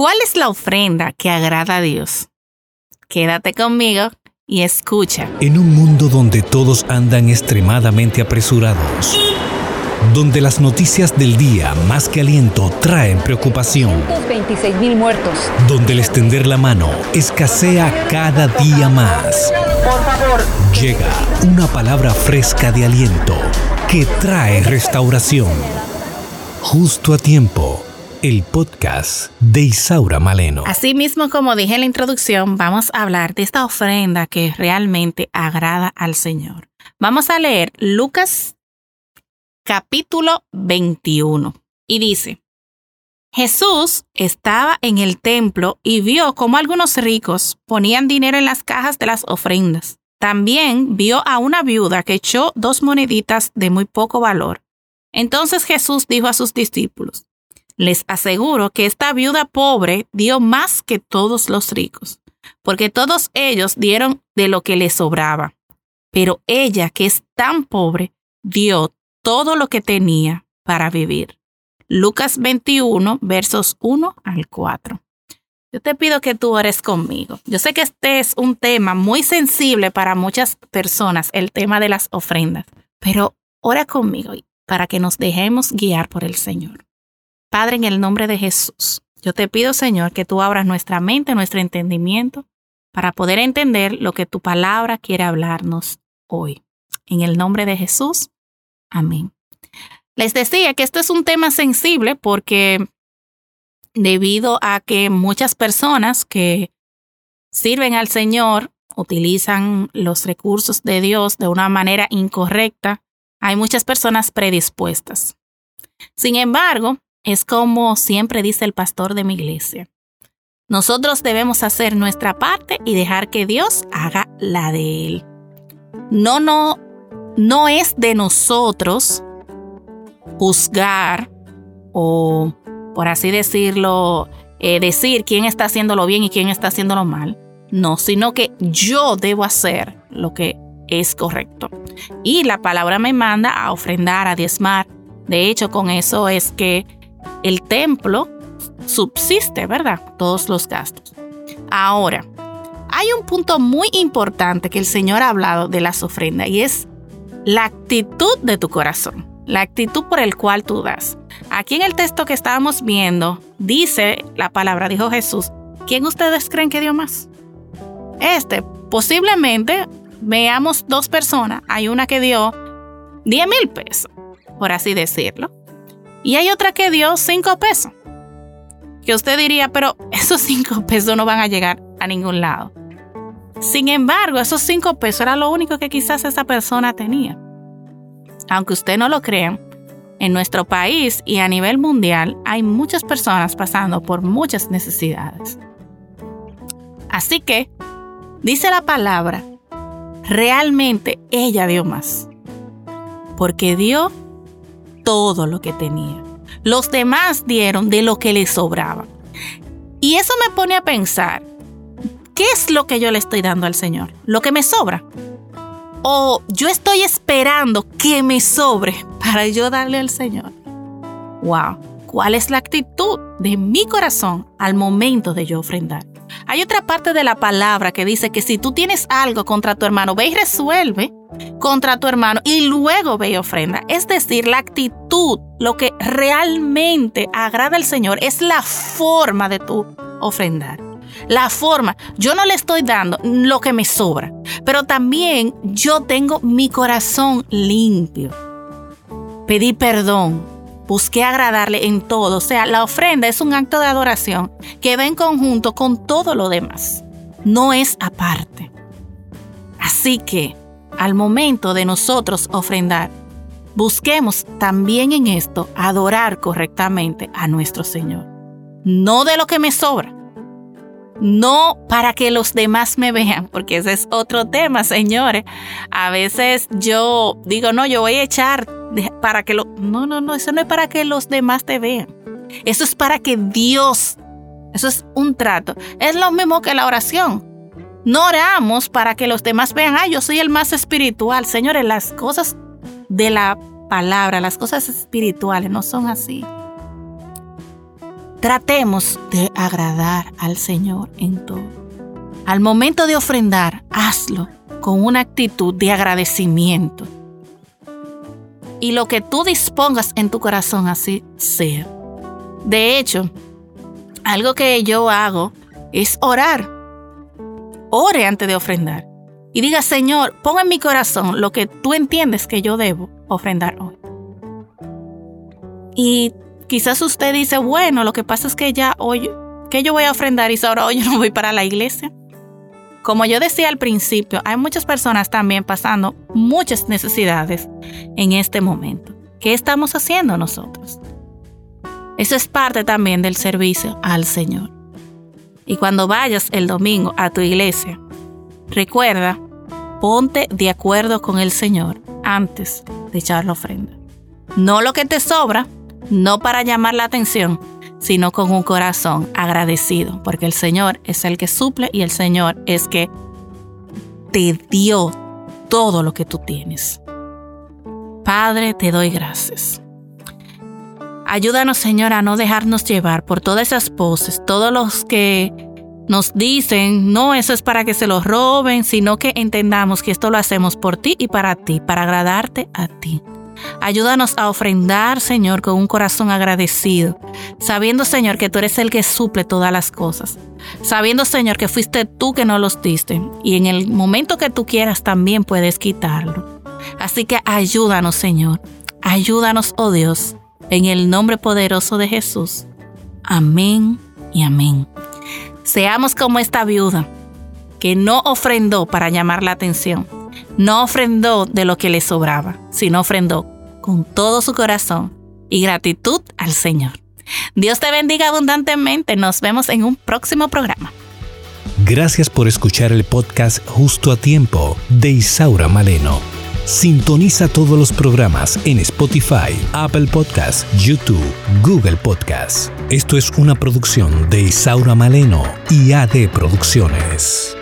¿Cuál es la ofrenda que agrada a Dios? Quédate conmigo y escucha. En un mundo donde todos andan extremadamente apresurados, donde las noticias del día más que aliento traen preocupación, 26 mil muertos. donde el extender la mano escasea cada día más. Por favor. Llega una palabra fresca de aliento que trae restauración. Justo a tiempo, el podcast de Isaura Maleno. Así mismo como dije en la introducción, vamos a hablar de esta ofrenda que realmente agrada al Señor. Vamos a leer Lucas capítulo 21 y dice, Jesús estaba en el templo y vio cómo algunos ricos ponían dinero en las cajas de las ofrendas. También vio a una viuda que echó dos moneditas de muy poco valor. Entonces Jesús dijo a sus discípulos, les aseguro que esta viuda pobre dio más que todos los ricos, porque todos ellos dieron de lo que les sobraba. Pero ella, que es tan pobre, dio todo lo que tenía para vivir. Lucas 21, versos 1 al 4. Yo te pido que tú ores conmigo. Yo sé que este es un tema muy sensible para muchas personas, el tema de las ofrendas, pero ora conmigo para que nos dejemos guiar por el Señor. Padre, en el nombre de Jesús, yo te pido, Señor, que tú abras nuestra mente, nuestro entendimiento, para poder entender lo que tu palabra quiere hablarnos hoy. En el nombre de Jesús, amén. Les decía que esto es un tema sensible porque debido a que muchas personas que sirven al Señor utilizan los recursos de Dios de una manera incorrecta, hay muchas personas predispuestas. Sin embargo, es como siempre dice el pastor de mi iglesia. Nosotros debemos hacer nuestra parte y dejar que Dios haga la de él. No, no, no es de nosotros juzgar o, por así decirlo, eh, decir quién está haciéndolo bien y quién está haciéndolo mal. No, sino que yo debo hacer lo que es correcto. Y la palabra me manda a ofrendar, a diezmar. De hecho, con eso es que el templo subsiste, ¿verdad? Todos los gastos. Ahora, hay un punto muy importante que el Señor ha hablado de las ofrendas y es la actitud de tu corazón, la actitud por el cual tú das. Aquí en el texto que estábamos viendo, dice la palabra, dijo Jesús, ¿quién ustedes creen que dio más? Este, posiblemente veamos dos personas. Hay una que dio 10 mil pesos, por así decirlo. Y hay otra que dio 5 pesos. Que usted diría, pero esos 5 pesos no van a llegar a ningún lado. Sin embargo, esos 5 pesos era lo único que quizás esa persona tenía. Aunque usted no lo crea, en nuestro país y a nivel mundial hay muchas personas pasando por muchas necesidades. Así que, dice la palabra, realmente ella dio más. Porque dio todo lo que tenía. Los demás dieron de lo que les sobraba. Y eso me pone a pensar, ¿qué es lo que yo le estoy dando al Señor? ¿Lo que me sobra? ¿O yo estoy esperando que me sobre para yo darle al Señor? ¡Wow! ¿Cuál es la actitud de mi corazón al momento de yo ofrendar? Hay otra parte de la palabra que dice que si tú tienes algo contra tu hermano, ve y resuelve contra tu hermano y luego ve y ofrenda. Es decir, la actitud, lo que realmente agrada al Señor es la forma de tu ofrendar. La forma, yo no le estoy dando lo que me sobra, pero también yo tengo mi corazón limpio. Pedí perdón, busqué agradarle en todo. O sea, la ofrenda es un acto de adoración que va en conjunto con todo lo demás. No es aparte. Así que, al momento de nosotros ofrendar, busquemos también en esto adorar correctamente a nuestro Señor. No de lo que me sobra. No para que los demás me vean, porque ese es otro tema, señores. A veces yo digo, no, yo voy a echar para que lo... No, no, no, eso no es para que los demás te vean. Eso es para que Dios... Eso es un trato. Es lo mismo que la oración. No oramos para que los demás vean, ah, yo soy el más espiritual. Señores, las cosas de la palabra, las cosas espirituales no son así. tratemos de agradar al Señor en todo. Al momento de ofrendar, hazlo con una actitud de agradecimiento. Y lo que tú dispongas en tu corazón así sea. De hecho, algo que yo hago es orar. Ore antes de ofrendar. Y diga, Señor, pon en mi corazón lo que tú entiendes que yo debo ofrendar hoy. Y quizás usted dice, bueno, lo que pasa es que ya hoy, que yo voy a ofrendar y ahora hoy yo no voy para la iglesia. Como yo decía al principio, hay muchas personas también pasando muchas necesidades en este momento. ¿Qué estamos haciendo nosotros? Eso es parte también del servicio al Señor. Y cuando vayas el domingo a tu iglesia, recuerda, ponte de acuerdo con el Señor antes de echar la ofrenda. No lo que te sobra, no para llamar la atención, sino con un corazón agradecido, porque el Señor es el que suple y el Señor es que te dio todo lo que tú tienes. Padre, te doy gracias. Ayúdanos, Señor, a no dejarnos llevar por todas esas voces, todos los que nos dicen, no, eso es para que se los roben, sino que entendamos que esto lo hacemos por ti y para ti, para agradarte a ti. Ayúdanos a ofrendar, Señor, con un corazón agradecido, sabiendo, Señor, que tú eres el que suple todas las cosas, sabiendo, Señor, que fuiste tú que nos los diste y en el momento que tú quieras también puedes quitarlo. Así que ayúdanos, Señor, ayúdanos, oh Dios, en el nombre poderoso de Jesús. Amén y amén. Seamos como esta viuda que no ofrendó para llamar la atención no ofrendó de lo que le sobraba, sino ofrendó con todo su corazón y gratitud al Señor. Dios te bendiga abundantemente. Nos vemos en un próximo programa. Gracias por escuchar el podcast Justo a Tiempo de Isaura Maleno. Sintoniza todos los programas en Spotify, Apple Podcasts, YouTube, Google Podcasts. Esto es una producción de Isaura Maleno y AD Producciones.